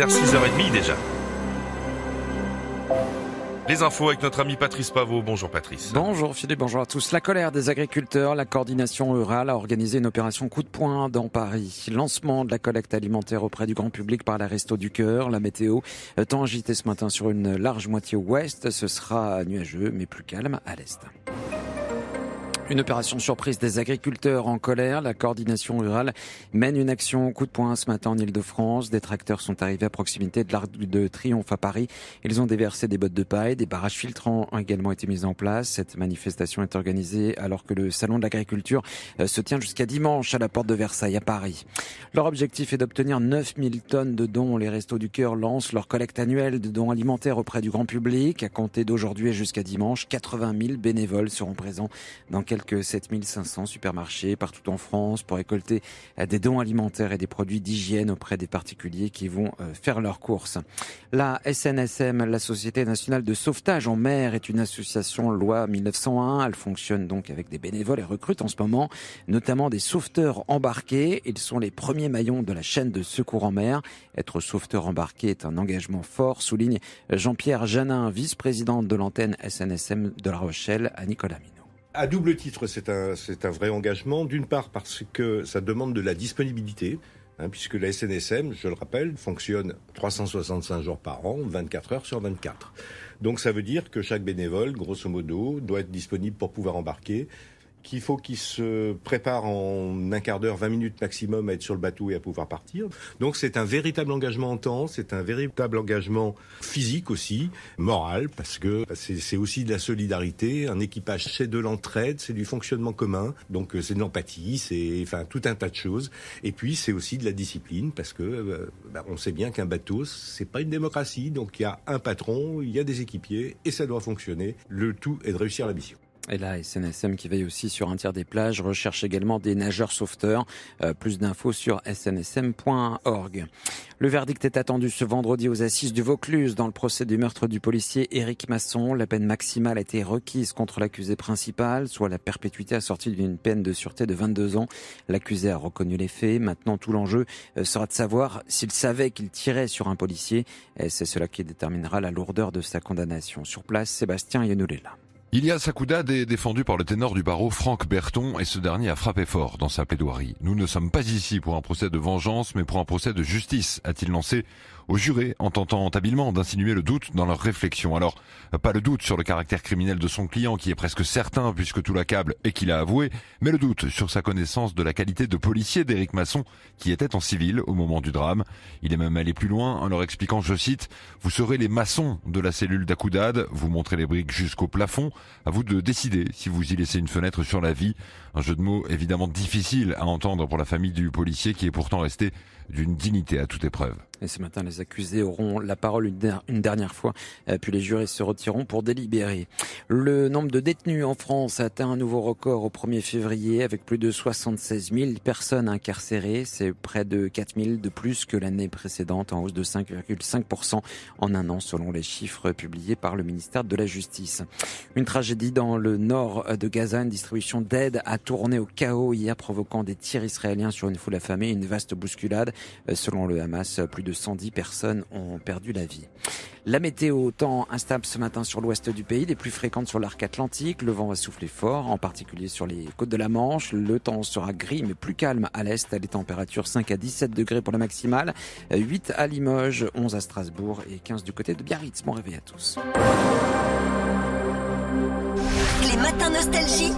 Vers 6h30 déjà. Les infos avec notre ami Patrice Pavot. Bonjour Patrice. Bonjour Philippe, bonjour à tous. La colère des agriculteurs, la coordination rurale a organisé une opération coup de poing dans Paris. Lancement de la collecte alimentaire auprès du grand public par la Resto du Cœur. La météo, temps agité ce matin sur une large moitié ouest. Ce sera nuageux mais plus calme à l'est. Une opération surprise des agriculteurs en colère. La coordination rurale mène une action coup de poing ce matin en Ile-de-France. Des tracteurs sont arrivés à proximité de l'Arc de Triomphe à Paris. Ils ont déversé des bottes de paille. Des barrages filtrants ont également été mis en place. Cette manifestation est organisée alors que le salon de l'agriculture euh, se tient jusqu'à dimanche à la porte de Versailles à Paris. Leur objectif est d'obtenir 9000 tonnes de dons. Les Restos du Cœur lancent leur collecte annuelle de dons alimentaires auprès du grand public. À compter d'aujourd'hui et jusqu'à dimanche, 80 000 bénévoles seront présents dans quelques quelques 7500 supermarchés partout en France pour récolter euh, des dons alimentaires et des produits d'hygiène auprès des particuliers qui vont euh, faire leurs courses. La SNSM, la Société nationale de sauvetage en mer, est une association loi 1901. Elle fonctionne donc avec des bénévoles et recrute en ce moment notamment des sauveteurs embarqués. Ils sont les premiers maillons de la chaîne de secours en mer. Être sauveteur embarqué est un engagement fort, souligne Jean-Pierre Janin, vice-président de l'antenne SNSM de La Rochelle à Nicolas Mino. À double titre, c'est un, c'est un vrai engagement. D'une part parce que ça demande de la disponibilité, hein, puisque la SNSM, je le rappelle, fonctionne 365 jours par an, 24 heures sur 24. Donc ça veut dire que chaque bénévole, grosso modo, doit être disponible pour pouvoir embarquer qu'il faut qu'il se prépare en un quart d'heure, 20 minutes maximum à être sur le bateau et à pouvoir partir. Donc c'est un véritable engagement en temps, c'est un véritable engagement physique aussi, moral, parce que c'est aussi de la solidarité, un équipage c'est de l'entraide, c'est du fonctionnement commun, donc euh, c'est de l'empathie, c'est enfin tout un tas de choses. Et puis c'est aussi de la discipline, parce que euh, bah, on sait bien qu'un bateau c'est pas une démocratie, donc il y a un patron, il y a des équipiers et ça doit fonctionner. Le tout est de réussir la mission. Et la SNSM qui veille aussi sur un tiers des plages recherche également des nageurs sauveteurs. Euh, plus d'infos sur snsm.org. Le verdict est attendu ce vendredi aux assises du Vaucluse dans le procès du meurtre du policier Éric Masson. La peine maximale a été requise contre l'accusé principal, soit la perpétuité assortie d'une peine de sûreté de 22 ans. L'accusé a reconnu les faits. Maintenant, tout l'enjeu euh, sera de savoir s'il savait qu'il tirait sur un policier. C'est cela qui déterminera la lourdeur de sa condamnation. Sur place, Sébastien Yenoulela. Ilias Akoudad est défendu par le ténor du barreau Franck Berton et ce dernier a frappé fort dans sa plaidoirie. Nous ne sommes pas ici pour un procès de vengeance mais pour un procès de justice, a-t-il lancé aux jurés en tentant habilement d'insinuer le doute dans leur réflexion. Alors, pas le doute sur le caractère criminel de son client qui est presque certain puisque tout l'accable et qu'il a avoué, mais le doute sur sa connaissance de la qualité de policier d'Éric Masson qui était en civil au moment du drame. Il est même allé plus loin en leur expliquant, je cite, vous serez les maçons de la cellule d'Akoudad, vous montrez les briques jusqu'au plafond, à vous de décider si vous y laissez une fenêtre sur la vie. Un jeu de mots évidemment difficile à entendre pour la famille du policier qui est pourtant resté d'une dignité à toute épreuve. Et ce matin, les accusés auront la parole une, dernière fois, euh, puis les jurés se retireront pour délibérer. Le nombre de détenus en France a atteint un nouveau record au 1er février, avec plus de 76 000 personnes incarcérées. C'est près de 4 000 de plus que l'année précédente, en hausse de 5,5% en un an, selon les chiffres publiés par le ministère de la Justice. Une tragédie dans le nord de Gaza, une distribution d'aide a tourné au chaos hier, provoquant des tirs israéliens sur une foule affamée, une vaste bousculade. Euh, selon le Hamas, plus de 110 personnes ont perdu la vie. La météo, temps instable ce matin sur l'ouest du pays, les plus fréquentes sur l'arc atlantique. Le vent va souffler fort, en particulier sur les côtes de la Manche. Le temps sera gris mais plus calme à l'est. Les températures 5 à 17 degrés pour la maximale, 8 à Limoges, 11 à Strasbourg et 15 du côté de Biarritz. Bon réveil à tous. Les matins nostalgie.